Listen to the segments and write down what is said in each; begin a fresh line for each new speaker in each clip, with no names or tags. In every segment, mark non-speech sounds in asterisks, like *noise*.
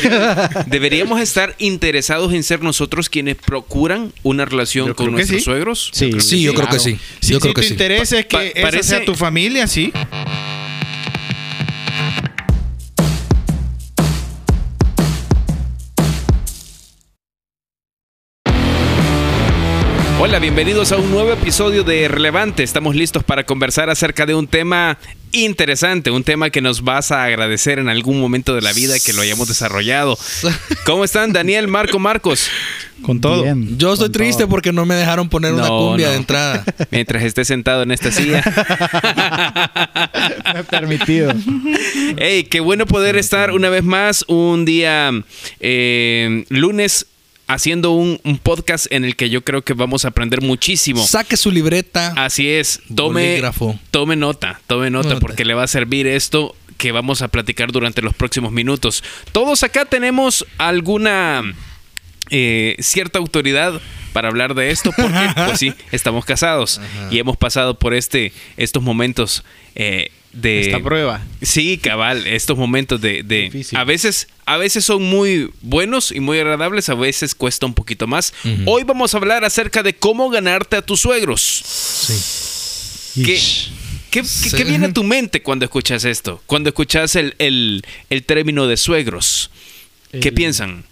*laughs* ¿Deberíamos estar interesados en ser nosotros quienes procuran una relación
Yo
con
creo que
nuestros
sí.
suegros?
Sí,
Sí, yo creo que sí.
Si,
Yo
si
creo
tu
que sí.
interés es que
Pa-
esa
parece-
sea tu familia, sí.
Hola, bienvenidos a un nuevo episodio de Relevante. Estamos listos para conversar acerca de un tema interesante, un tema que nos vas a agradecer en algún momento de la vida que lo hayamos desarrollado. *laughs* ¿Cómo están, Daniel, Marco, Marcos?
Con todo.
Bien,
Yo estoy triste
todo.
porque no me dejaron poner una cumbia
no.
de entrada. *laughs*
Mientras esté sentado en esta *laughs* silla.
No es permitido.
Hey, qué bueno poder estar una vez más un día eh, lunes haciendo un, un podcast en el que yo creo que vamos a aprender muchísimo.
Saque su libreta.
Así es, tome,
Bolígrafo.
tome nota, tome nota
Nota.
porque le va a servir esto que vamos a platicar durante los próximos minutos. Todos acá tenemos alguna eh, cierta autoridad para hablar de esto porque *laughs* pues sí, estamos casados y hemos pasado por este, estos momentos eh, de...
Esta prueba.
Sí, cabal, estos momentos de, de- a veces a veces son muy buenos y muy agradables, a veces cuesta un poquito más. Hoy vamos a hablar acerca de cómo ganarte a tus suegros.
Sí.
¿Qué, qué- qué-
Sí.
qué viene a tu mente cuando escuchas esto? Cuando escuchas el, el- el término de suegros. ¿Qué piensan?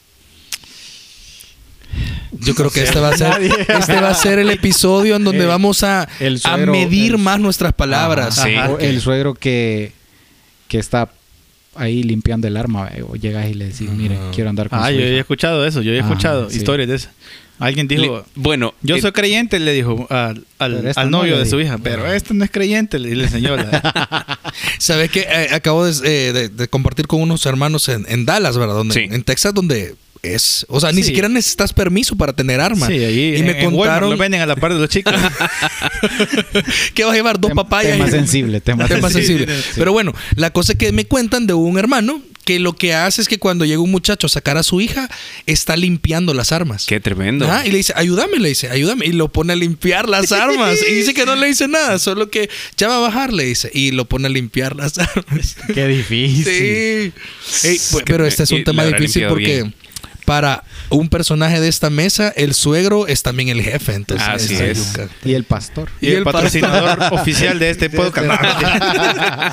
Yo creo que este va a ser, este va a ser el episodio en donde
El-
vamos a,
el
a medir
el-
más nuestras palabras.
Ajá.
Sí.
O el suegro que, que está ahí limpiando el arma eh, o llegas y le decís, mire, quiero andar con
Ah,
su
yo
hija".
he escuchado eso. Yo he
Ah,
escuchado
sí.
historias de eso. Alguien dijo,
Le- bueno,
yo
eh,
soy creyente, le dijo al, al- novio de su
dijo.
hija. Pero este no es creyente, le, le enseñó. la- *laughs*
¿Sabes qué? Eh, acabo de, eh, de- de compartir con unos hermanos en, en Dallas, ¿verdad? Donde,
Sí.
En Texas, donde es... O sea, ni
Sí.
siquiera necesitas permiso para tener armas.
sí, ahí
y me
en- en
contaron
lo venden a la par de los chicos. *laughs*
que vas a llevar dos
Tem-
papayas.
Tema *laughs* sensible, tema
Tema
sensible.
sensible.
Sí.
Pero bueno, la cosa es que me cuentan de un hermano que lo que hace es que cuando llega un muchacho a sacar a su hija, está limpiando las armas.
qué tremendo.
Ajá, y le dice, ayúdame, le dice, ayúdame. Y lo pone a limpiar las armas. y dice que no le dice nada, solo que ya va a bajar, le dice. Y lo pone a limpiar las armas.
Qué difícil.
Sí. Ey, pues, pero este es un tema difícil porque
bien.
Para un personaje de esta mesa, el suegro es también el jefe. Entonces,
Así
está
es.
Y el pastor.
y, el patrocinador *laughs* oficial de este *laughs* podcast. *laughs*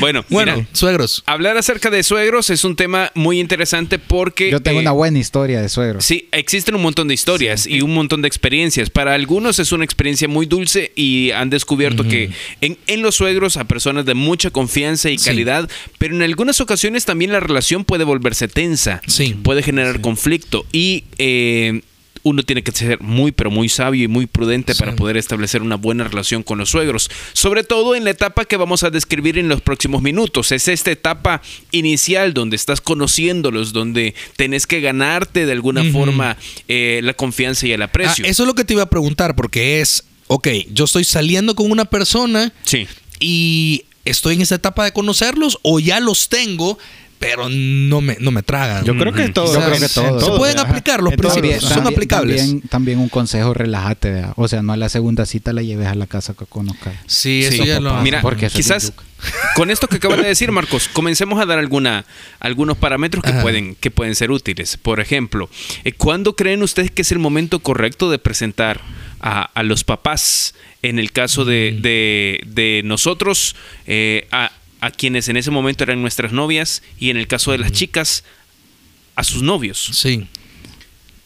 bueno,
Bueno,
mira,
suegros.
hablar acerca de suegros es un tema muy interesante porque...
Yo tengo
eh,
una buena historia de suegro.
Sí, existen un montón de historias y un montón de experiencias. Para algunos es una experiencia muy dulce y han descubierto que en, en los suegros a personas de mucha confianza y
Sí.
calidad, pero en algunas ocasiones también la relación puede volverse tensa,
Sí.
puede generar conflicto y eh, uno tiene que ser muy pero muy sabio y muy prudente
Sí.
para poder establecer una buena relación con los suegros, sobre todo en la etapa que vamos a describir en los próximos minutos. Es esta etapa inicial donde estás conociéndolos, donde tenés que ganarte de alguna
Ujú.
forma eh, la confianza y el
Ah,
aprecio.
eso es lo que te iba a preguntar, porque es, ok, yo estoy saliendo con una persona
Sí.
y estoy en esa etapa de conocerlos o ya los tengo, pero no me, no me tragan.
Yo creo que todo.
Yo creo que
todo.
Se pueden
Ajá.
aplicar los principios,
También-
son aplicables.
También, también un consejo, relájate. ¿verdad? O sea, no a la segunda cita la lleves a la casa que conozcas.
Sí, eso
Sí.
ya lo...
Mira,
porque eso
quizás *laughs* con esto que acabas de decir, Marcos, comencemos a dar alguna, algunos parámetros que
Ajá.
pueden, que pueden ser útiles. Por ejemplo, eh, ¿cuándo creen ustedes que es el momento correcto de presentar a, a los papás? En el caso de,
Mm.
de- de nosotros, eh, a, a quienes en ese momento eran nuestras novias, y en el caso de las chicas, a sus novios.
Sí.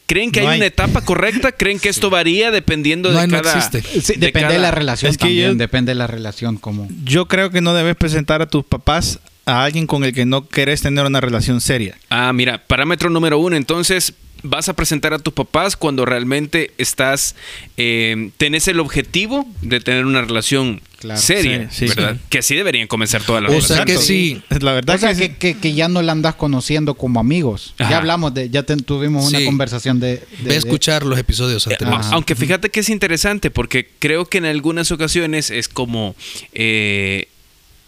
¿Creen que
No
hay,
hay.
una etapa correcta? ¿Creen que *laughs* esto varía dependiendo
No
de
no
cada...
existe.
Sí,
de
depende de la relación
Es que
también.
yo-
Depende de la relación como...
Yo creo que no debes presentar a tus papás a alguien con el que no querés tener una relación seria.
Ah, mira, parámetro número uno, entonces vas a presentar a tus papás cuando realmente estás, eh, tenés el objetivo de tener una relación
Claro.
seria,
Sí, sí,
¿verdad?
sí.
Que así deberían comenzar todas las
O sea
relaciones.
que sí.
La verdad
O sea,
que,
que, que, ya no la andas conociendo como amigos.
Ajá.
Ya hablamos de... Ya te- tuvimos una
Sí.
conversación de... de-
Ve a
de-
escuchar los episodios
Eh,
anteriores.
Aunque fíjate que es interesante porque creo que en algunas ocasiones es como eh,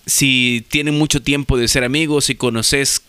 si tienen mucho tiempo de ser amigos y conoces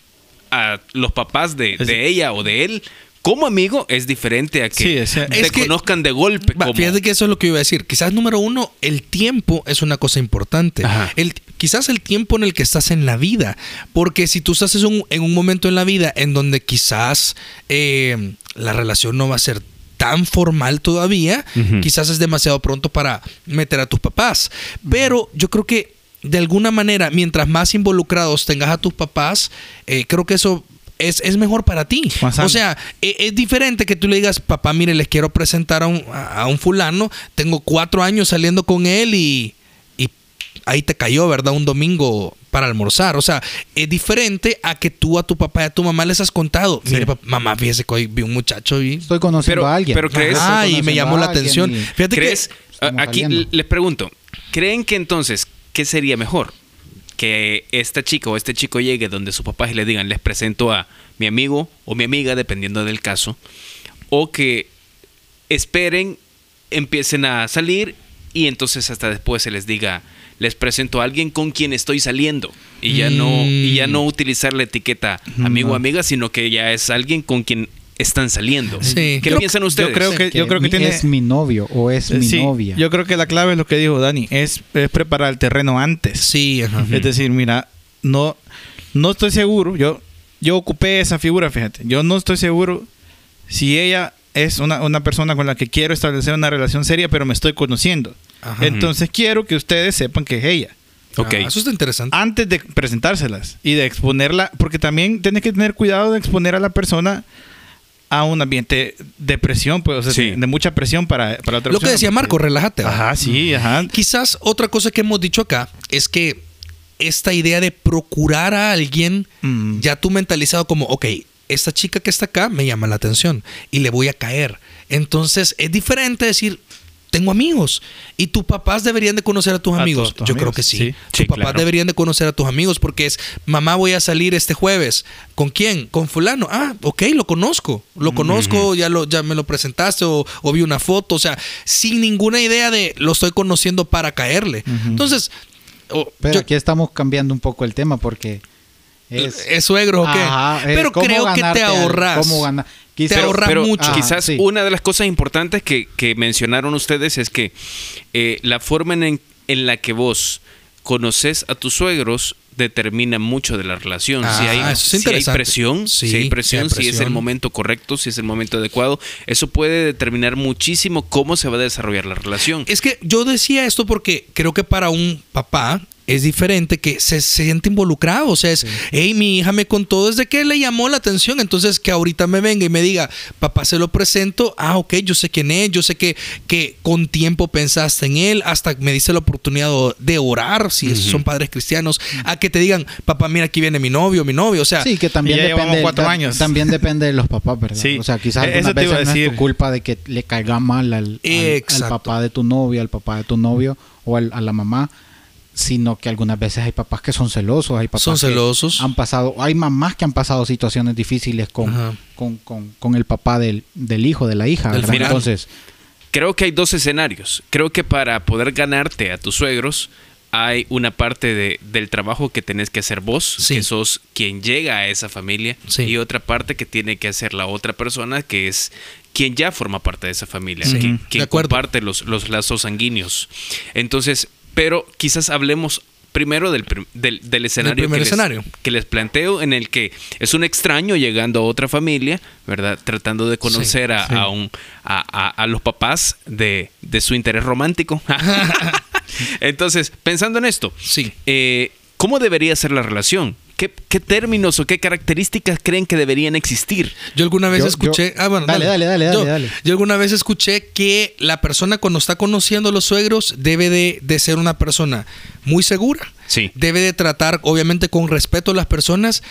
a los papás de, de ella o de él, como amigo es diferente a que
Sí,
te
es que-
conozcan de golpe.
Va,
como-
Fíjate que eso es lo que iba a decir. Quizás número uno, el tiempo es una cosa importante.
Ajá.
El, quizás el tiempo en el que estás en la vida. Porque si tú estás en un, en un momento en la vida en donde quizás eh, la relación no va a ser tan formal todavía, quizás es demasiado pronto para meter a tus papás. Pero yo creo que de alguna manera, mientras más involucrados tengas a tus papás, eh, creo que eso es, es mejor para ti. O sea, e- es, diferente que tú le digas, papá, mire, les quiero presentar a un, a un fulano, tengo cuatro años saliendo con él y, y ahí te cayó, ¿verdad? Un domingo para almorzar. O sea, es diferente a que tú a tu papá y a tu mamá les has contado,
Sí.
mire, papá, mamá, fíjese que hoy vi un muchacho y...
Estoy conociendo
Pero-
a alguien.
pero crees-
Ah, y me llamó la atención.
y-
Fíjate
¿Crees?
que...
Aquí
saliendo.
les pregunto, ¿creen que entonces qué sería mejor? Que esta chica o este chico llegue donde sus papás y le digan, les presento a mi amigo o mi amiga, dependiendo del caso, o que esperen, empiecen a salir y entonces hasta después se les diga, les presento a alguien con quien estoy saliendo y ya no y ya no utilizar la etiqueta amigo o
No.
amiga, sino que ya es alguien con quien están saliendo.
Sí.
¿Qué piensan ustedes?
creo que- yo creo que tiene-
es mi novio o es mi
Sí,
novia.
Yo creo que la clave es lo que dijo Dani, es, es preparar el terreno antes.
Sí, ajá.
Es decir, mira, no, no estoy seguro, yo, yo ocupé esa figura, fíjate, yo no estoy seguro si ella es una, una persona con la que quiero establecer una relación seria, pero me estoy conociendo.
Ajá.
Entonces quiero que ustedes sepan que es ella.
Ok.
Ah, eso está interesante.
Antes de presentárselas y de exponerla, porque también tienes que tener cuidado de exponer a la persona a un ambiente de presión, pues, o sea,
Sí.
de, de mucha presión para, para otra
Lo que decía
porque-
Marco, relájate.
Ajá, sí, ajá.
Quizás otra cosa que hemos dicho acá es que esta idea de procurar a alguien,
Mm.
ya tú mentalizado como, ok, esta chica que está acá me llama la atención y le voy a caer. Entonces es diferente decir, tengo amigos y tus papás deberían de conocer a tus
A
amigos.
tus
Yo
amigos,
creo que sí.
sí.
Tus
Sí,
papás
claro.
deberían de conocer a tus amigos porque es, mamá voy a salir este jueves. ¿Con quién? Con fulano. Ah, ok, lo conozco. Lo conozco, ya, lo, ya me lo presentaste o, o vi una foto. O sea, sin ninguna idea de lo estoy conociendo para caerle. Entonces,
Pero
yo-
aquí estamos cambiando un poco el tema porque es...
¿Es suegro o qué?
Ajá, es
Pero creo que te
al-
ahorras.
cómo gana-
Te ahorras
pero
mucho.
Ajá,
Quizás
sí.
una de las cosas importantes que, que mencionaron ustedes es que eh, la forma en, en la que vos conoces a tus suegros determina mucho de la relación.
Ah,
si hay, si hay presión,
Sí,
si hay presión,
si hay
si es el momento correcto, si es el momento adecuado, eso puede determinar muchísimo cómo se va a desarrollar la relación.
Es que yo decía esto porque creo que para un papá es diferente que se, se siente involucrado. O sea, es, hey, mi hija me contó desde que le llamó la atención. Entonces, que ahorita me venga y me diga, papá, se lo presento. Ah, ok, yo sé quién es. Yo sé que, que con tiempo pensaste en él. Hasta me dice la oportunidad de orar, si son padres cristianos. A que te digan, papá, mira, aquí viene mi novio, mi novio. O sea,
Sí, que también depende,
cuatro años.
también depende de los papás, ¿verdad?
Sí.
O sea, quizás
Eh, eso
algunas
te iba a
veces no es
decir.
tu culpa de que le caiga mal al, al- papá de tu novia, al papá de tu novio o al- a la mamá, sino que algunas veces hay papás que son celosos, hay papás
Son
que
celosos.
han pasado, hay mamás que han pasado situaciones difíciles con, con, con- con el papá del, del hijo, de la hija. Entonces,
Creo que hay dos escenarios. Creo que para poder ganarte a tus suegros hay una parte de- del trabajo que tenés que hacer vos,
Sí.
que sos quien llega a esa familia,
Sí.
y otra parte que tiene que hacer la otra persona, que es quien ya forma parte de esa familia,
Sí.
quien, comparte los, los lazos sanguíneos. Entonces, pero quizás hablemos primero del, del, del escenario,
primer
que, les-
escenario.
que les planteo, en el que es un extraño llegando a otra familia, ¿verdad? Tratando de conocer a,
sí.
a un, a, a- a los papás de, de su interés romántico. *laughs* Entonces, pensando en esto,
Sí.
eh, ¿cómo debería ser la relación? ¿Qué, qué términos o qué características creen que deberían existir?
Yo alguna vez
Yo-
escuché.
yo-
ah, bueno,
dale, dale, dale,
yo,
dale, dale.
yo alguna vez escuché que la persona cuando está conociendo a los suegros debe de, de ser una persona muy segura.
Sí.
Debe de tratar, obviamente, con respeto a las personas.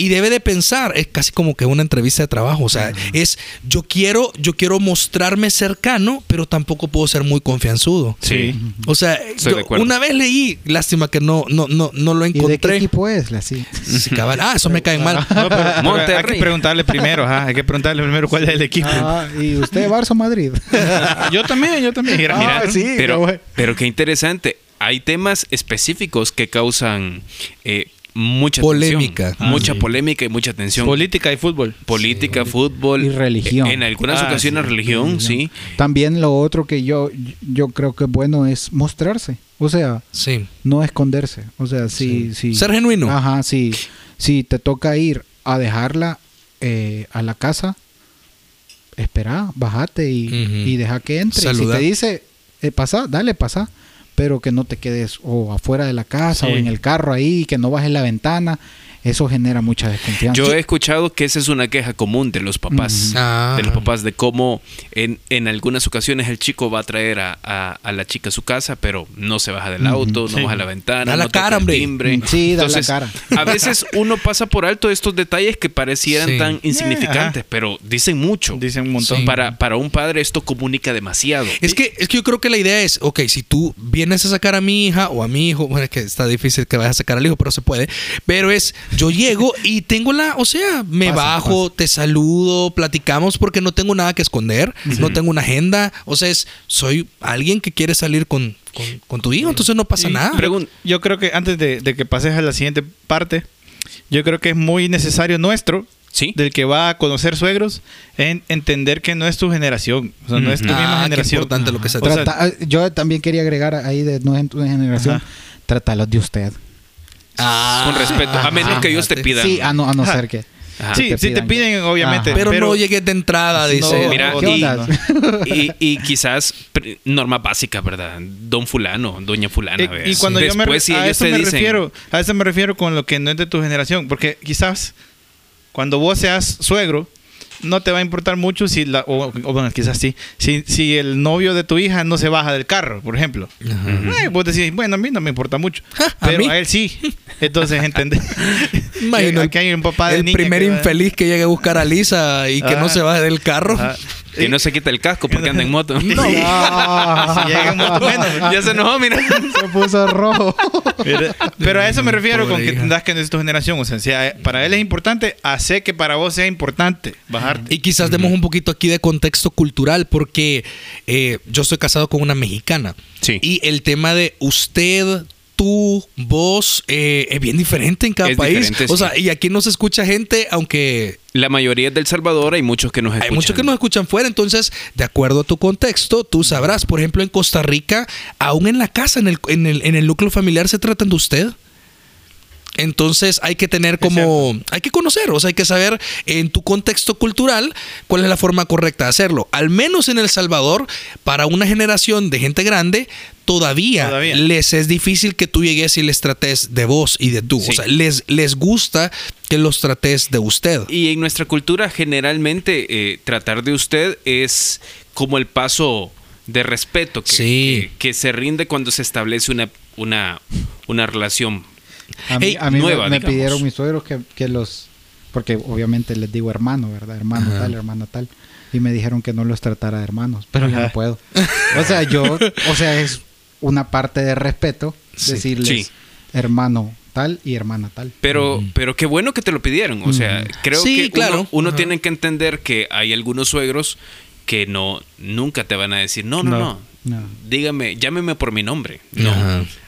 Y debe de pensar, es casi como que una entrevista de trabajo. O sea, es yo quiero, yo quiero mostrarme cercano, pero tampoco puedo ser muy confianzudo.
Sí.
O sea, yo una vez leí, lástima que no, no, no, no lo
¿y de qué
encontré.
equipo es? La, sí.
Sí, cabal. Ah, eso me cae mal.
No, pero- *laughs* pero hay que preguntarle primero, ajá, hay que preguntarle primero cuál es el equipo.
Ah, ¿Y usted, Barça Madrid? *laughs*
yo también, yo también. Mira,
Ah, sí,
pero,
qué bueno.
pero qué interesante. Hay temas específicos que causan, eh, mucha
Polémica.
tensión.
Ah,
mucha
sí.
polémica y mucha tensión.
Política y fútbol.
Política, fútbol.
Y religión.
En algunas
Ah,
ocasiones
sí,
religión, sí.
También lo otro que yo, yo creo que es bueno es mostrarse. O sea,
Sí.
no esconderse. O sea, si... si
Ser genuino.
Ajá, si, si te toca ir a dejarla eh, a la casa, espera, bájate y, y deja que entre.
Saluda.
Si te dice, eh, pasa, dale, pasa. Pero que no te quedes o afuera de la casa
Sí.
o en el carro ahí, que no bajes la ventana. Eso genera mucha desconfianza.
Yo he escuchado que esa es una queja común de los papás.
Ah.
De los papás, de cómo en, en algunas ocasiones el chico va a traer a, a- a la chica a su casa, pero no se baja del auto, no
Sí.
baja la ventana,
Da la
no toca
cara,
el
hombre.
timbre.
Sí, da la cara.
A veces uno pasa por alto estos detalles que parecieran
Sí.
tan insignificantes,
ajá.
pero dicen mucho.
Dicen un montón.
Sí.
Para, para un padre esto comunica demasiado.
Es que, es que yo creo que la idea es, ok, si tú vienes a sacar a mi hija o a mi hijo, bueno, es que está difícil que vayas a sacar al hijo, pero se puede, pero es, yo llego y tengo la, o sea, me
Pasa,
bajo, te saludo, platicamos porque no tengo nada que esconder, no tengo una agenda, o sea, es, soy alguien que quiere salir con, con, con tu hijo, entonces no pasa
Y
nada.
Pregun-
Yo creo que antes de, de que pases a la siguiente parte, yo creo que es muy necesario nuestro,
Sí.
del que va a conocer suegros, en entender que no es tu generación. O sea, no es tu misma
Ah,
generación.
importante lo que se
O sea,
Trata- ah, yo también quería agregar ahí de no es tu generación,
Ajá.
trátalos de usted.
Ah,
Con respeto, a menos que ellos te pidan.
Sí, a no, a no ser que.
Ajá.
sí,
te
sí te piden, obviamente.
Pero, no llegues de entrada, dice.
No,
Mira,
¿qué
y-
onda?
y, y quizás normas básicas, ¿verdad? Don fulano, doña fulana.
Eh,
¿verdad?
y cuando yo me,
si
a
ellos
eso
te
me
dicen,
refiero, a eso me refiero con lo que no es de tu generación, porque quizás cuando vos seas suegro no te va a importar mucho si la o, o bueno, quizás sí, si, si el novio de tu hija no se baja del carro, por ejemplo. Eh, vos decís, bueno, a mí no me importa mucho,
¿a
pero
mí?
a, él sí. *laughs* Entonces, ¿entendés? *laughs*
Imagino
Aquí hay un papá de
el
niña
primer
que va-
infeliz que llegue a buscar a Lisa y que
Ah.
no se baje del carro.
Que no se quita el casco porque anda en moto. *laughs* *laughs*
Si llega en moto, menos. *laughs*
ya se enojó, mira.
Se puso rojo.
Pero, pero a eso me refiero con que
hija.
entendas que no es tu generación. O sea, si a- para él es importante, hace que para vos sea importante bajarte.
Y quizás demos un poquito aquí de contexto cultural, porque eh, yo estoy casado con una mexicana.
Sí.
Y el tema de usted, tú, vos, eh, es bien diferente en cada
Es
país. o
sí.
sea, y aquí nos escucha gente, aunque
La mayoría es del Salvador, hay muchos que nos escuchan.
hay muchos que nos escuchan fuera. Entonces, de acuerdo a tu contexto, tú sabrás. Por ejemplo, en Costa Rica, aún en la casa, en el, en el, en el núcleo familiar, se tratan de usted. Entonces hay que tener como, hay que conocer, o sea, hay que saber en tu contexto cultural cuál es la forma correcta de hacerlo. Al menos en El Salvador, para una generación de gente grande, todavía,
Todavía.
les es difícil que tú llegues y les trates de vos y de tú.
Sí.
O sea, les, les gusta que los trates de usted.
Y en nuestra cultura, generalmente, eh, tratar de usted es como el paso de respeto que,
Sí.
que- que se rinde cuando se establece una, una, una relación.
A mí,
Ey,
a mí me-
nueva,
me,
digamos.
pidieron mis suegros que, que los... Porque obviamente les digo hermano, ¿verdad? Hermano
Ajá.
tal, hermana tal. Y me dijeron que no los tratara de hermanos. Pero yo
Ajá.
no puedo. O sea, yo... O sea, es una parte de respeto
Sí.
decirles
Sí.
hermano tal y hermana tal.
Pero, pero qué bueno que te lo pidieron. O sea, creo
Sí,
que
claro.
uno, tiene que entender que hay algunos suegros que no nunca te van a decir, no, no, no.
No.
No.
Dígame, llámeme por mi nombre. No.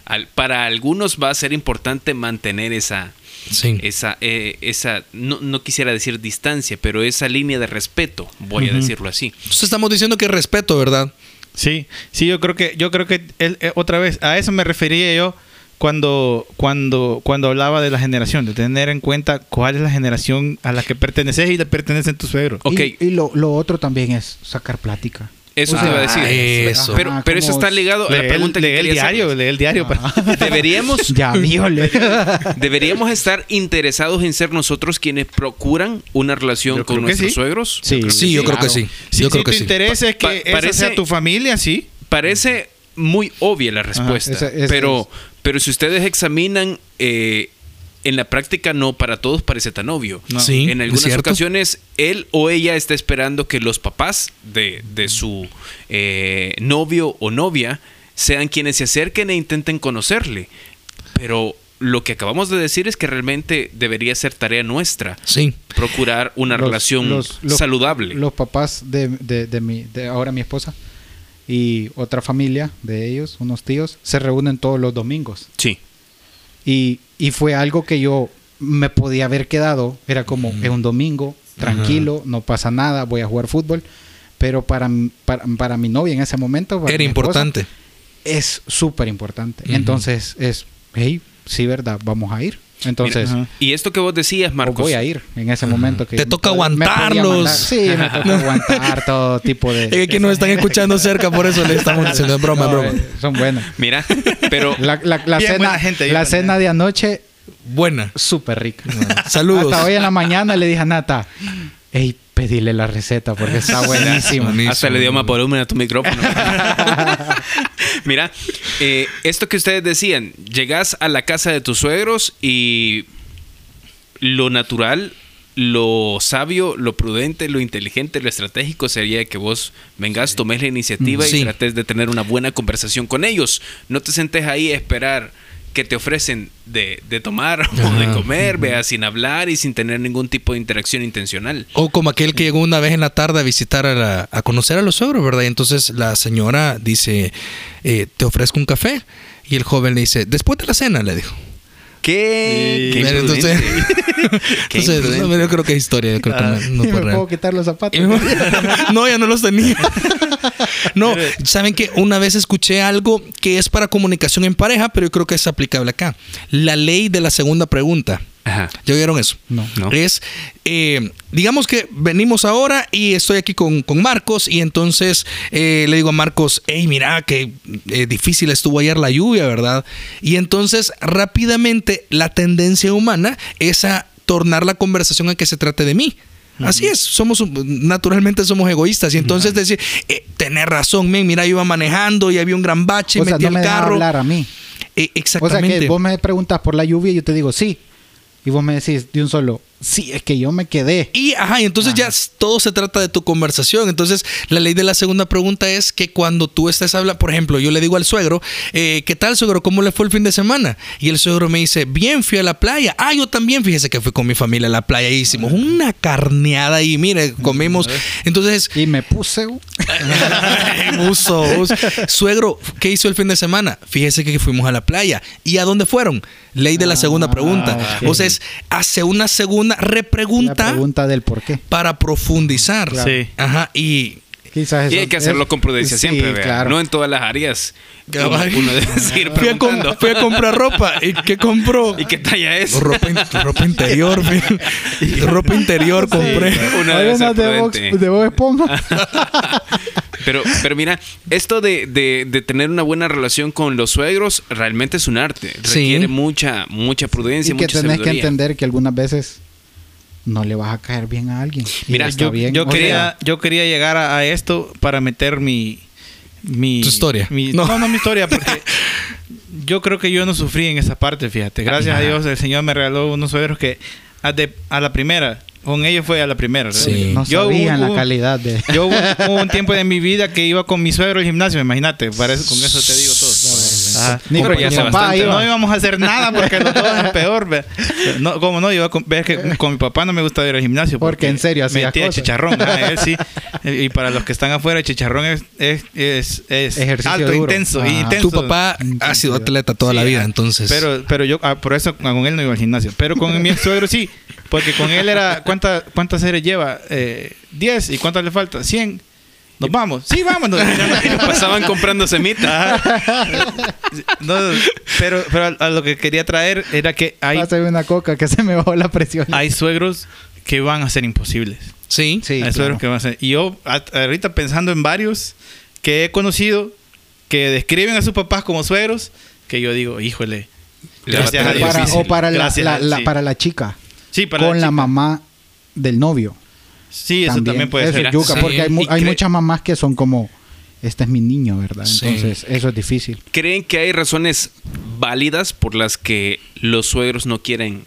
Al- para algunos va a ser importante mantener esa,
Sí.
esa, eh, esa no, no quisiera decir distancia, pero esa línea de respeto, voy a decirlo así.
Entonces estamos diciendo que respeto, ¿verdad?
Sí, sí, yo creo que, yo creo que él, eh, otra vez, a eso me refería yo cuando, cuando, cuando hablaba de la generación, de tener en cuenta cuál es la generación a la que perteneces y le pertenecen tus suegros.
Ok.
Y, y lo, lo otro también es sacar plática.
Eso
O
te iba a decir.
eso.
Pero,
Ajá,
pero eso está ligado a la
Lee el,
pregunta que
lee el
quería
diario, lee el diario. para- *laughs*
Deberíamos,
Ya, *laughs*
deberíamos estar interesados en ser nosotros quienes procuran una relación
Yo
con
que
nuestros
sí.
suegros.
Sí.
Sí, yo creo que sí.
Si,
yo
si
creo
tu
que sí.
interés es que
Pa-
esa
parece-
sea tu familia, sí.
Parece muy obvia la respuesta, pero,
es.
pero si ustedes examinan eh, en la práctica no para todos parece tan obvio.
No.
Sí,
en algunas ocasiones él o ella está esperando que los papás de, de su eh, novio o novia sean quienes se acerquen e intenten conocerle. Pero lo que acabamos de decir es que realmente debería ser tarea nuestra
Sí.
procurar una
Los-
relación
los- los-
saludable.
Los papás de, de, de mi, de ahora mi esposa y otra familia de ellos, unos tíos, se reúnen todos los domingos.
sí.
Y Y fue algo que yo me podía haber quedado. Era como, es un domingo, tranquilo, no pasa nada, voy a jugar fútbol. Pero para, para, para mi novia en ese momento...
Era
esposa,
importante.
Es súper importante. Entonces es, hey, sí, verdad, vamos a ir. Entonces...
Mira.
Y esto que vos decías, Marcos.
voy a ir en ese momento que
Te toca aguantarlos.
Sí, me toca aguantar todo tipo de *laughs*
Es que nos están escuchando cerca, por eso le estamos diciendo es broma,
No,
broma.
eh, son buenas.
Mira, pero *laughs*
La, la- la
Bien
cena,
buena gente
la cena de anoche,
Buena.
súper rica. *laughs*
Saludos.
Hasta hoy en la mañana le dije a Nata, hey, pedile la receta porque está buenísima.
Buenísimo.
hasta le dio más volumen a tu micrófono. Mira, eh, esto que ustedes decían, llegas a la casa de tus suegros y lo natural, lo sabio, lo prudente, lo inteligente, lo estratégico sería que vos vengas, tomes la iniciativa
Sí.
y trates de tener una buena conversación con ellos. No te sentes ahí a esperar que te ofrecen de, de tomar *laughs* o de comer, vea, sin hablar y sin tener ningún tipo de interacción intencional.
O como aquel que llegó una vez en la tarde a visitar a, la- a conocer a los suegros, ¿verdad? Y entonces la señora dice, eh, te ofrezco un café. Y el joven le dice, después de la cena, le dijo.
¿Qué? Qué
entonces. *laughs*
Qué
entonces, no, yo creo que es historia, yo creo que
Ah.
no, no
y me
fue real.
puedo quitar los zapatos. *laughs*
No, ya no los tenía. *laughs* no, saben que una vez escuché algo que es para comunicación en pareja, pero yo creo que es aplicable acá. La ley de la segunda pregunta.
Ajá.
¿Ya oyeron eso?
No.
No.
Es, eh, digamos que venimos ahora y estoy aquí con, con Marcos y entonces eh, le digo a Marcos, hey, mira, que eh, difícil estuvo ayer la lluvia, ¿verdad? Y entonces rápidamente la tendencia humana es a tornar la conversación a que se trate de mí. Así es, somos naturalmente somos egoístas y entonces decir, eh, tenés razón, men, mira, yo iba manejando y había un gran bache,
o sea,
metí
no
el
me
carro.
hablar a mí.
Eh,
O sea
exactamente.
que vos me preguntas por la lluvia y yo te digo sí. Y vos me decís de un solo, sí, es que yo me quedé.
Y, ajá, y entonces ya todo se trata de tu conversación. Entonces, la ley de la segunda pregunta es que cuando tú estés hablando, por ejemplo, yo le digo al suegro, eh, ¿qué tal, suegro? ¿Cómo le fue el fin de semana? Y el suegro me dice, bien, fui a la playa. Ah, yo también, fíjese que fui con mi familia a la playa y hicimos una carneada y mire, comimos. Entonces,
Y me puse. *laughs*
uso, uso. Suegro, ¿qué hizo el fin de semana? Fíjese que fuimos a la playa. ¿Y a dónde fueron? Ley de la segunda
Ah,
pregunta.
ok.
O sea, es hace una segunda Repregunta
pregunta del por qué.
para profundizar.
Claro. Sí.
Ajá, y
Quizás
Y
eso
hay que hacerlo con prudencia
sí,
siempre,
claro.
No en todas las áreas. Uno, debe seguir
fui a, com-
preguntando.
fui a comprar ropa. ¿Y qué compró?
¿Y qué talla es?
Ropa, in- ropa interior. *laughs* ropa interior compré.
Unas de
prudente.
de Bob Esponja. *laughs*
Pero, pero mira, esto de, de- de tener una buena relación con los suegros realmente es un arte.
Sí.
Requiere mucha, mucha prudencia,
y que
mucha
tenés que
sabiduría.
entender que algunas veces no le vas a caer bien a alguien.
Mira,
yo,
bien.
yo quería,
sea,
yo quería llegar a, a esto para meter mi... mi
Tu historia.
mi-
No.
no. no, mi historia, porque *laughs* yo creo que yo no sufrí en esa parte, fíjate. Gracias a Dios el Señor me regaló unos suegros que a, de- a la primera, con ellos fue a la primera.
Sí.
no
Yo
sabían
hubo-
la calidad de...
Yo hubo, hubo un tiempo de mi vida que iba con mi suegro al gimnasio, imagínate, para eso, con eso te digo todo. Ajá.
Ni
Pero
con
ya
mi
hace
papá
bastante.
iba.
No íbamos a hacer nada porque los dos es peor. No, como no, iba con, ves que con mi papá no me gusta ir al gimnasio.
Porque en serio hacía
metía
cosas.
chicharrón. ah, él sí. Y para los que están afuera, el chicharrón es, es, es, es
Ejercicio
alto,
duro.
intenso,
Ajá.
intenso.
Tu papá ha sido atleta toda la
Sí,
vida,
ah,
entonces.
Pero, pero yo, ah, por eso con él no iba al gimnasio. Pero con mi suegro sí. Porque con él era. ¿Cuánta, ¿Cuántas series lleva? Eh, 10. ¿Y cuántas le falta? 100. Nos vamos. Sí, vámonos. *laughs*
Pasaban comprando semitas.
No, pero, pero a, lo que quería traer era que hay,
Pásame una coca que se me bajó la presión.
hay suegros que van a ser imposibles.
sí.
Sí,
hay
claro.
suegros que van a ser. Y yo, ahorita pensando en varios que he conocido que describen a sus papás como suegros, que yo digo, híjole. Gracias a
O
Dios.
o para la, la- la-
sí.
para la chica.
Sí, para
con la, mamá del novio.
Sí, eso también, puede
Eso
ser.
yuca,
Sí.
porque hay, mu- hay muchas mamás que son como, este es mi niño, ¿verdad?
Sí.
Entonces, eso es difícil.
¿Creen que hay razones válidas por las que los suegros no quieren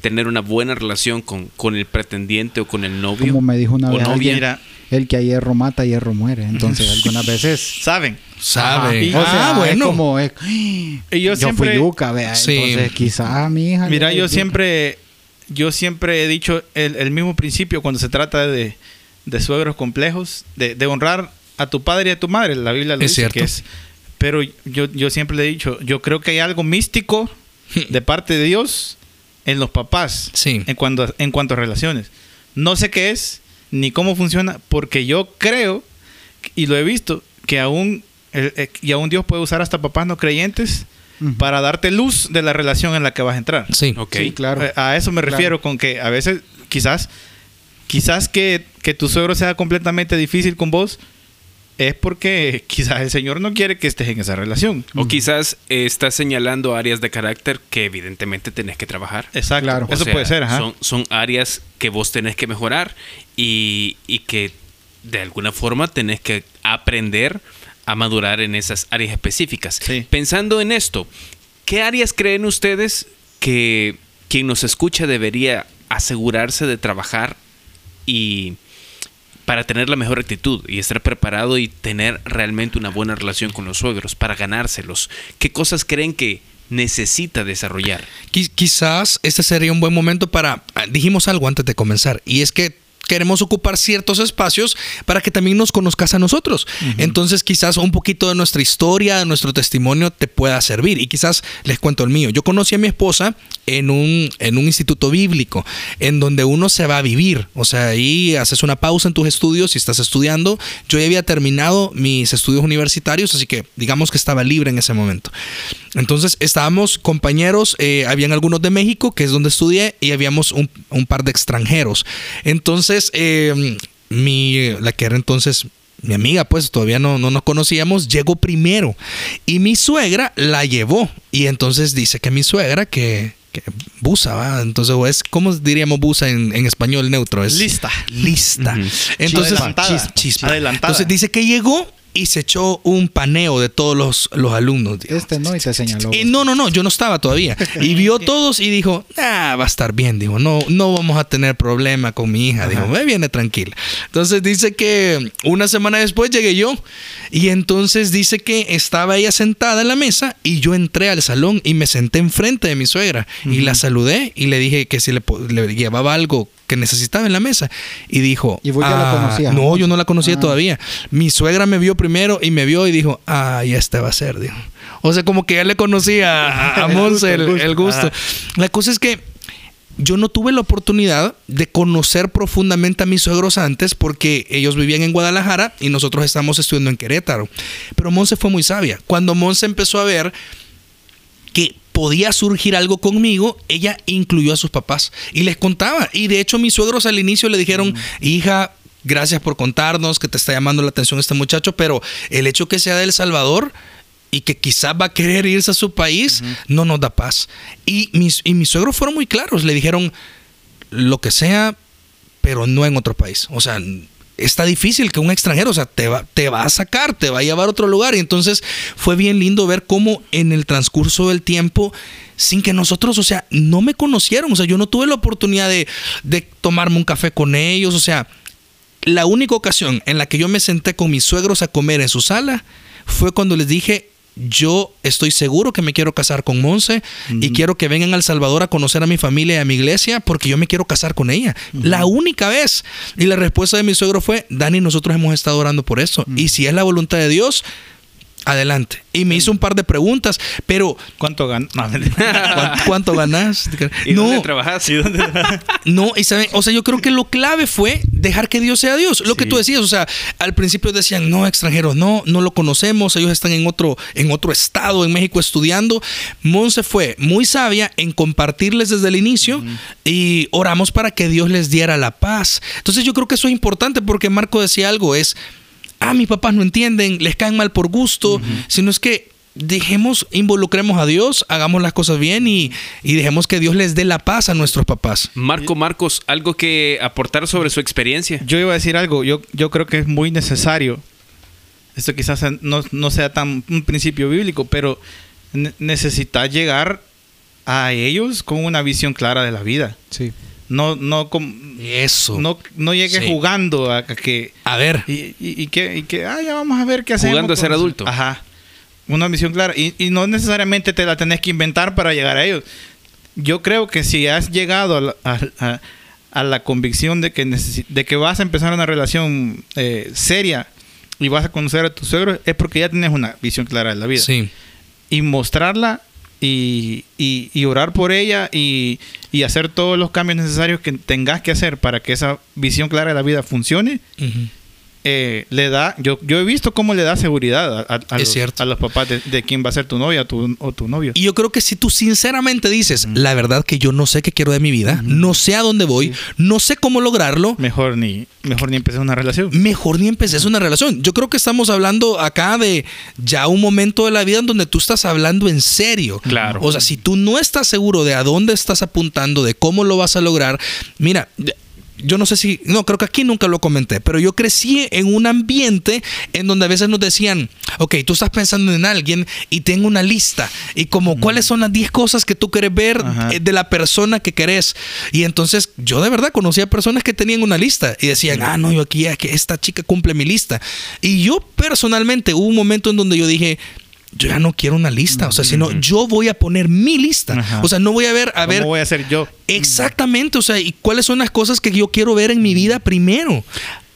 tener una buena relación con, con el pretendiente o con el novio?
Como me dijo una vez
novia.
alguien, el que a hierro mata, a hierro muere. Entonces, *laughs* algunas veces...
Saben.
Sabe.
O sea,
ah, bueno.
es como... es-
Y yo
yo
siempre-
fui yuca, vea.
Sí.
Entonces, quizás mi hija...
Mira, yo siempre, yo siempre he dicho el, el mismo principio cuando se trata de, de suegros complejos, de, de honrar a tu padre y a tu madre. La Biblia lo
Es
dice
cierto.
que es. Pero yo, yo siempre le he dicho, yo creo que hay algo místico *laughs* de parte de Dios en los papás.
Sí.
En cuanto, a- en cuanto a relaciones. No sé qué es ni cómo funciona, porque yo creo, y lo he visto, que aún, el- eh, y aún Dios puede usar hasta papás no creyentes Para darte luz de la relación en la que vas a entrar.
Sí.
Claro.
Eh, A eso me
Claro.
refiero con que a veces quizás quizás que, que tu suegro sea completamente difícil con vos es porque *laughs* quizás el Señor no quiere que estés en esa relación.
O quizás eh, estás señalando áreas de carácter que evidentemente tenés que trabajar.
Exacto.
Claro.
Eso
sea,
puede ser, ajá.
Son, son áreas que vos tenés que mejorar y, y que de alguna forma tenés que aprender a madurar en esas áreas específicas.
Sí.
Pensando en esto, ¿qué áreas creen ustedes que quien nos escucha debería asegurarse de trabajar y para tener la mejor actitud y estar preparado y tener realmente una buena relación con los suegros, para ganárselos? ¿Qué cosas creen que necesita desarrollar?
Qui- quizás este sería un buen momento para... ah, Dijimos algo antes de comenzar, y es que queremos ocupar ciertos espacios para que también nos conozcas a nosotros. Entonces quizás un poquito de nuestra historia, de nuestro testimonio te pueda servir. Y quizás les cuento el mío. Yo conocí a mi esposa en un, en un instituto bíblico, en donde uno se va a vivir. O sea, ahí haces una pausa en tus estudios si estás estudiando. Yo ya había terminado mis estudios universitarios, así que digamos que estaba libre en ese momento. Entonces estábamos compañeros, eh, habían algunos de México, que es donde estudié, y habíamos un, un par de extranjeros. Entonces, eh, mi, la que era entonces mi amiga, pues todavía no, no nos conocíamos, llegó primero. Y mi suegra la llevó. Y entonces dice que mi suegra, que, que busa, ¿va? Entonces, es, ¿cómo diríamos busa en, en español neutro? Es
Lista.
Lista. Entonces, chispa.
Adelantada.
Entonces dice que llegó y se echó un paneo de todos los, los alumnos.
Este no, y te señaló.
Y no, no, no, yo no estaba todavía. *laughs* Y vio todos y dijo, ah, va a estar bien, dijo, no, no vamos a tener problema con mi hija, dijo, me viene tranquila. Entonces dice que una semana después llegué yo y entonces dice que estaba ella sentada en la mesa y yo entré al salón y me senté enfrente de mi suegra y la saludé y le dije que si le llevaba algo que necesitaba en la mesa y dijo,
¿Y vos ya la
"Ah,
conocías?
No, yo no la conocía
Ah.
todavía. Mi suegra me vio primero y me vio y dijo, ah, ya este va a ser, dijo. O sea, como que ya le conocía a, *laughs* Monse el,
el
el
gusto.
gusto. La cosa es que yo no tuve la oportunidad de conocer profundamente a mis suegros antes porque ellos vivían en Guadalajara y nosotros estábamos estudiando en Querétaro. Pero Monse fue muy sabia. Cuando Monse empezó a ver que podía surgir algo conmigo, ella incluyó a sus papás y les contaba. Y de hecho mis suegros al inicio le dijeron, hija, gracias por contarnos que te está llamando la atención este muchacho, pero el hecho que sea de El Salvador y que quizás va a querer irse a su país, no nos da paz. Y mis, y mis suegros fueron muy claros, le dijeron, lo que sea, pero no en otro país. O sea, está difícil que un extranjero, o sea, te va, te va a sacar, te va a llevar a otro lugar. Y entonces fue bien lindo ver cómo en el transcurso del tiempo, sin que nosotros, o sea, no me conocieron, o sea, yo no tuve la oportunidad de, de tomarme un café con ellos, o sea, la única ocasión en la que yo me senté con mis suegros a comer en su sala fue cuando les dije, yo estoy seguro que me quiero casar con Monse y quiero que vengan al Salvador a conocer a mi familia y a mi iglesia porque yo me quiero casar con ella. La única vez. Y la respuesta de mi suegro fue, Dani, nosotros hemos estado orando por eso. Y si es la voluntad de Dios, adelante. Y me hizo un par de preguntas, pero
¿Cuánto gan- no, *laughs*
¿cuánto, cuánto ganas?
¿Y dónde trabajas?
No, y saben, o sea, yo creo que lo clave fue dejar que Dios sea Dios. Lo que tú decías, o sea, al principio decían, no, extranjeros, no, no lo conocemos, ellos están en otro, en otro estado, en México estudiando. Monse fue muy sabia en compartirles desde el inicio y oramos para que Dios les diera la paz. Entonces yo creo que eso es importante porque Marco decía algo, es, ah, mis papás no entienden, les caen mal por gusto, sino es que dejemos, involucremos a Dios, hagamos las cosas bien y, y dejemos que Dios les dé la paz a nuestros papás.
Marco Marcos, algo que aportar sobre su experiencia.
Yo iba a decir algo, yo, yo creo que es muy necesario. Esto quizás no, no sea tan un principio bíblico, pero ne- necesitas llegar a ellos con una visión clara de la vida.
Sí.
No, no,
Eso.
no, no
Sí.
jugando a, que
A ver.
y, y- y que, y que, ah, ya vamos a ver qué hacemos.
Jugando a ser adulto.
Ajá. Una visión clara. Y, y no necesariamente te la tenés que inventar para llegar a ellos. Yo creo que si has llegado a la, a- la convicción de que, de que vas a empezar una relación eh, seria y vas a conocer a tus suegros, es porque ya tienes una visión clara de la vida.
Sí.
Y mostrarla y, y- y orar por ella y, y hacer todos los cambios necesarios que tengas que hacer para que esa visión clara de la vida funcione. Eh, le da, yo, yo he visto cómo le da seguridad a, a- a los,
cierto.
a los papás de, de quién va a ser tu novia tu- o tu novio.
Y yo creo que si tú sinceramente dices, la verdad que yo no sé qué quiero de mi vida, no sé a dónde voy, no sé cómo lograrlo,
Mejor ni, mejor ni empezar una relación.
mejor ni empeces una relación. Yo creo que estamos hablando acá de ya un momento de la vida en donde tú estás hablando en serio.
Claro.
O sea, si tú no estás seguro de a dónde estás apuntando, de cómo lo vas a lograr, mira, yo no sé si, no, creo que aquí nunca lo comenté, pero yo crecí en un ambiente en donde a veces nos decían, ok, tú estás pensando en alguien y tengo una lista y como cuáles son las 10 cosas que tú quieres ver
Ajá.
eh, de la persona que querés. Y entonces yo de verdad conocía personas que tenían una lista y decían, ah, no, yo aquí que esta chica cumple mi lista. Y yo personalmente hubo un momento en donde yo dije, yo ya no quiero una lista, o sea, sino yo voy a poner mi lista.
Ajá.
O sea, no voy a ver, a
¿Cómo
ver,
voy a hacer yo?
Exactamente, o sea, y cuáles son las cosas que yo quiero ver en mi vida primero.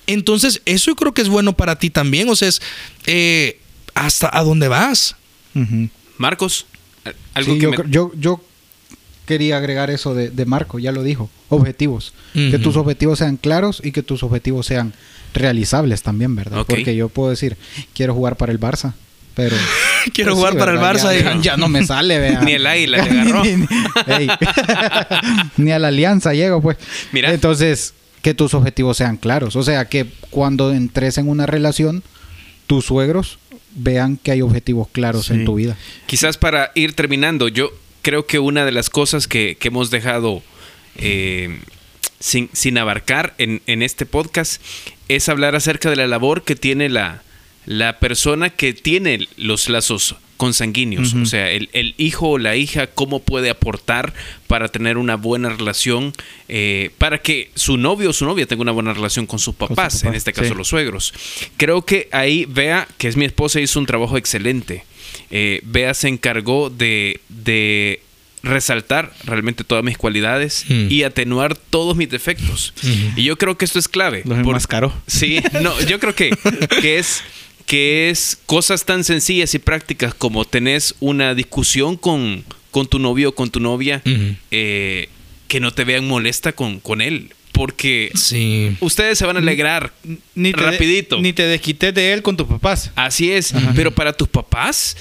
Entonces, eso yo creo que es bueno para ti también, o sea, es eh, hasta a dónde vas.
Marcos, algo
Sí,
que
yo,
me-
yo, yo quería agregar eso de, de Marco, ya lo dijo. Objetivos. Que tus objetivos sean claros y que tus objetivos sean realizables también, ¿verdad? Porque yo puedo decir, quiero jugar para el Barça, pero... *laughs* *laughs*
Quiero
pues
jugar para el. Barça
Ya,
y-
ya no me sale, vea. *laughs*
Ni el águila *laughs* le agarró.
ni, ni- ey. Ni a la alianza llego, pues.
Mira.
Entonces, que tus objetivos sean claros. O sea, que cuando entres en una relación, tus suegros vean que hay objetivos claros
Sí.
en tu vida.
Quizás para ir terminando, yo creo que una de las cosas que, que hemos dejado eh, sin, sin abarcar en, en este podcast es hablar acerca de la labor que tiene la, la persona que tiene los lazos consanguíneos. O sea, el, el hijo o la hija, cómo puede aportar para tener una buena relación, eh, para que su novio o su novia tenga una buena relación con sus papás, en
papás,
este caso
sí.
los suegros. Creo que ahí Bea, que es mi esposa, hizo un trabajo excelente. Eh, Bea se encargó de, de resaltar realmente todas mis cualidades
Mm.
y atenuar todos mis defectos. Y yo creo que esto es clave.
Los
por-
enmascaró.
Sí, no, yo creo que, que es que es cosas tan sencillas y prácticas como tenés una discusión con, con tu novio o con tu novia, eh, que no te vean molesta con, con él. Porque
Sí.
ustedes se van a alegrar
Ni te,
rapidito.
ni te desquites de él con tus papás.
Así es. Pero para tus papás,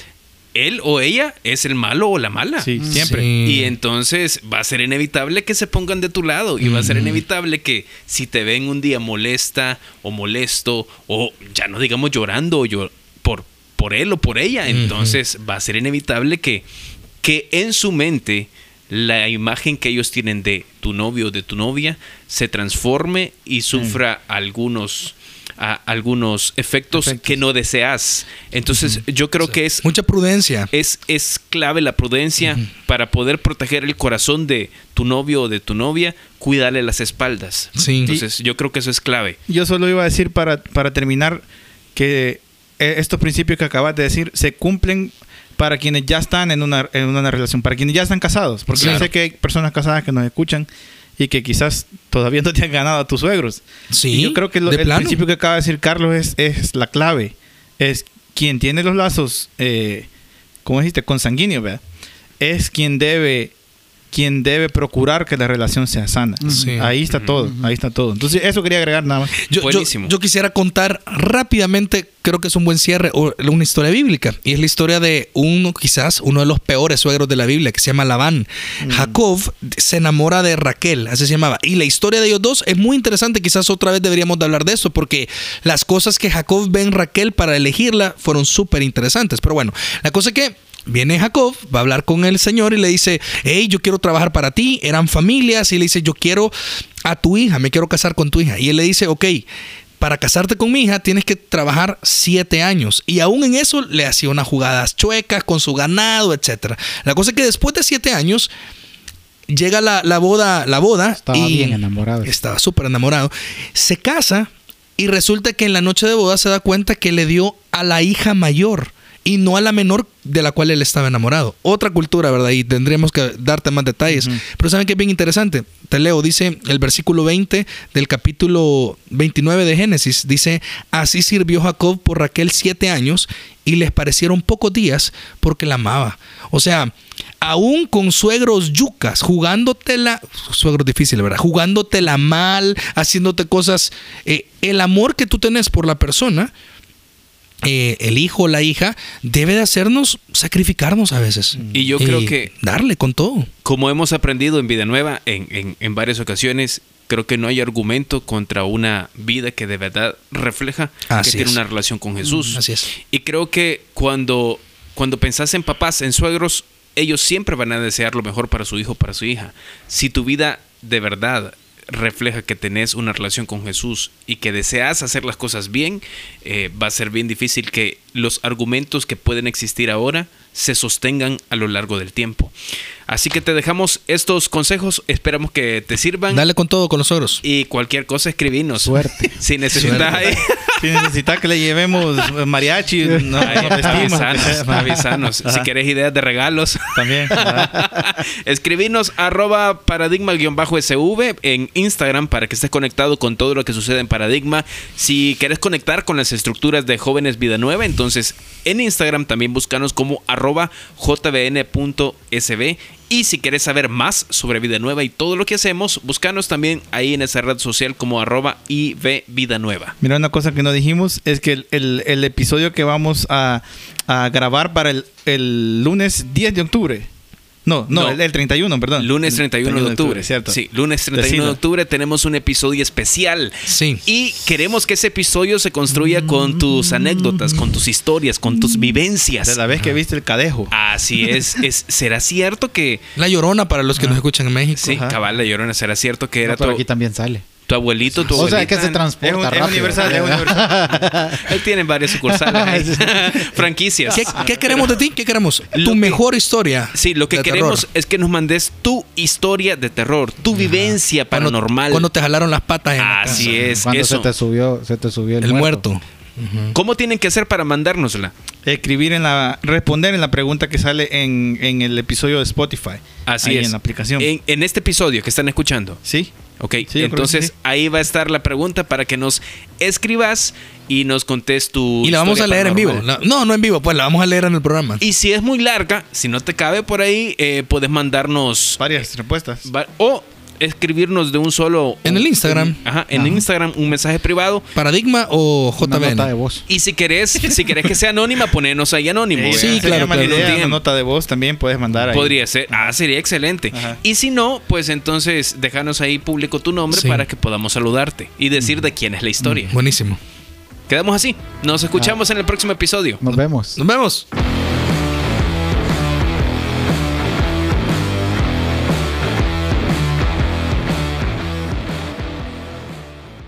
él o ella es el malo o la mala.
Sí, siempre.
Sí.
Y entonces va a ser inevitable que se pongan de tu lado y va a ser inevitable que si te ven un día molesta o molesto o ya no digamos llorando o por, por él o por ella, entonces va a ser inevitable que, que en su mente la imagen que ellos tienen de tu novio o de tu novia se transforme y sufra algunos a- algunos efectos,
Efectos.
que no deseas. Entonces, yo creo que es
Mucha prudencia.
es, es clave la prudencia para poder proteger el corazón de tu novio o de tu novia, cuidarle las espaldas.
Sí.
Entonces, yo creo que eso es clave.
Yo solo iba a decir para, para terminar que eh, estos principios que acabas de decir se cumplen para quienes ya están en una, en una relación, para quienes ya están casados. Porque
Claro.
yo sé que hay personas casadas que nos escuchan y que quizás todavía no te han ganado a tus suegros.
Sí,
Y yo creo que lo- el
plano.
principio que acaba de decir Carlos es, es la clave. Es quien tiene los lazos, eh, como dijiste, consanguíneos, ¿verdad? Es quien debe, quien debe procurar que la relación sea sana.
Sí.
Ahí está todo, ahí está todo. Entonces, eso quería agregar nada más.
Yo,
Buenísimo.
yo quisiera contar rápidamente, creo que es un buen cierre, o- una historia bíblica. Y es la historia de uno, quizás, uno de los peores suegros de la Biblia, que se llama Labán. Jacob se enamora de Raquel, así se llamaba. Y la historia de ellos dos es muy interesante. Quizás otra vez deberíamos de hablar de esto, porque las cosas que Jacob ve en Raquel para elegirla fueron súper interesantes. Pero bueno, la cosa es que Viene Jacob, va a hablar con el Señor y le dice, hey, yo quiero trabajar para ti. Eran familias y le dice, yo quiero a tu hija, me quiero casar con tu hija. Y él le dice, ok, para casarte con mi hija tienes que trabajar siete años. Y aún en eso le hacía unas jugadas chuecas con su ganado, etc. La cosa es que después de siete años llega la, la boda, la boda
Estaba
y
bien enamorado.
Estaba súper enamorado. Se casa y resulta que en la noche de boda se da cuenta que le dio a la hija mayor y no a la menor de la cual él estaba enamorado. Otra cultura, ¿verdad? Y tendríamos que darte más detalles. Pero ¿saben qué es bien interesante? Te leo, dice el versículo 20 del capítulo 29 de Génesis. Dice, así sirvió Jacob por Raquel siete años y les parecieron pocos días porque la amaba. O sea, aún con suegros yucas, jugándotela, suegros difíciles, ¿verdad? Jugándotela mal, haciéndote cosas, eh, el amor que tú tenés por la persona, eh, el hijo o la hija, debe de hacernos sacrificarnos a veces.
Y yo creo que-
Darle con todo.
Como hemos aprendido en Vida Nueva en, en- en varias ocasiones, creo que no hay argumento contra una vida que de verdad refleja
Así
que tiene
es.
una relación con Jesús.
Así es.
Y creo que cuando, cuando pensás en papás, en suegros, ellos siempre van a desear lo mejor para su hijo, para su hija. Si tu vida de verdad refleja que tenés una relación con Jesús y que deseas hacer las cosas bien, eh, va a ser bien difícil que los argumentos que pueden existir ahora se sostengan a lo largo del tiempo. Así que te dejamos estos consejos, esperamos que te sirvan.
Dale con todo con los suegros.
Y cualquier cosa escribinos.
Suerte. *laughs*
Si necesitas ahí.
Si necesitas que le llevemos mariachi, *laughs* no,
avisanos, *laughs* avisanos. Si querés ideas de regalos,
También.
escribinos arroba paradigma-sv en Instagram para que estés conectado con todo lo que sucede en Paradigma. Si querés conectar con las estructuras de Jóvenes Vida Nueva, entonces en Instagram también búscanos como arroba jbn.sb. Y si querés saber más sobre Vida Nueva y todo lo que hacemos, búscanos también ahí en esa red social como arroba IB Vida Nueva.
Mira, una cosa que no dijimos es que el, episodio que vamos a, grabar para el lunes 10 de octubre. No, no,
No.
El, el 31, perdón.
Lunes
El
31 de octubre,
¿cierto?
Sí, lunes 31 de
Decilo.
octubre tenemos un episodio especial.
Sí.
Y queremos que ese episodio se construya con tus anécdotas, con tus historias, con tus
De
vivencias.
la vez que viste el cadejo.
Así es, *laughs* es. ¿Será cierto que...
La llorona para los que nos escuchan en México.
Sí,
Ajá.
cabal, la llorona, ¿será cierto que
No,
era
pero
tu,
aquí también sale.
Tu abuelito, tu
O sea,
abuelita?
que se transporta
Es, un- es
rápido.
universal, es *laughs* universal.
Él tiene varias sucursales, *laughs* *laughs* franquicias.
¿Qué, qué queremos de ti? ¿Qué queremos?
Lo
tu
que-
mejor historia.
Sí, lo que
de
queremos
terror.
es que nos mandes tu historia de terror, tu vivencia paranormal.
Cuando te jalaron las patas en
Así es,
Cuando
eso.
se te subió, se te subió el,
El muerto.
¿Cómo tienen que hacer para mandárnosla?
Escribir en la. Responder en la pregunta que sale en, en el episodio de Spotify.
Así
Ahí
es.
En la aplicación.
En, en este episodio que están escuchando.
Sí.
Ok,
Sí,
entonces
sí.
ahí va a estar la pregunta para que nos escribas y nos contes tu.
Y la vamos a leer en vivo. no, no en vivo, pues la vamos a leer en el programa.
Y si es muy larga, si no te cabe por ahí, eh, puedes mandarnos
Varias respuestas.
va- o escribirnos de un solo.
En el Instagram.
un- ajá, en
Ajá.
Instagram un mensaje privado.
¿Paradigma o
Una nota de
JBN?
voz.
Y si querés, si querés que sea anónima, ponernos ahí anónimo.
Eh,
Sí,
sería
claro, claro.
idea. Una nota de voz también puedes mandar ahí.
Podría ser. Ah, sería excelente.
Ajá.
Y si no, pues entonces déjanos ahí público tu nombre
Sí.
para que podamos saludarte y decir de quién es la historia.
Buenísimo.
Quedamos así. Nos escuchamos en el próximo episodio.
Nos vemos.
Nos vemos.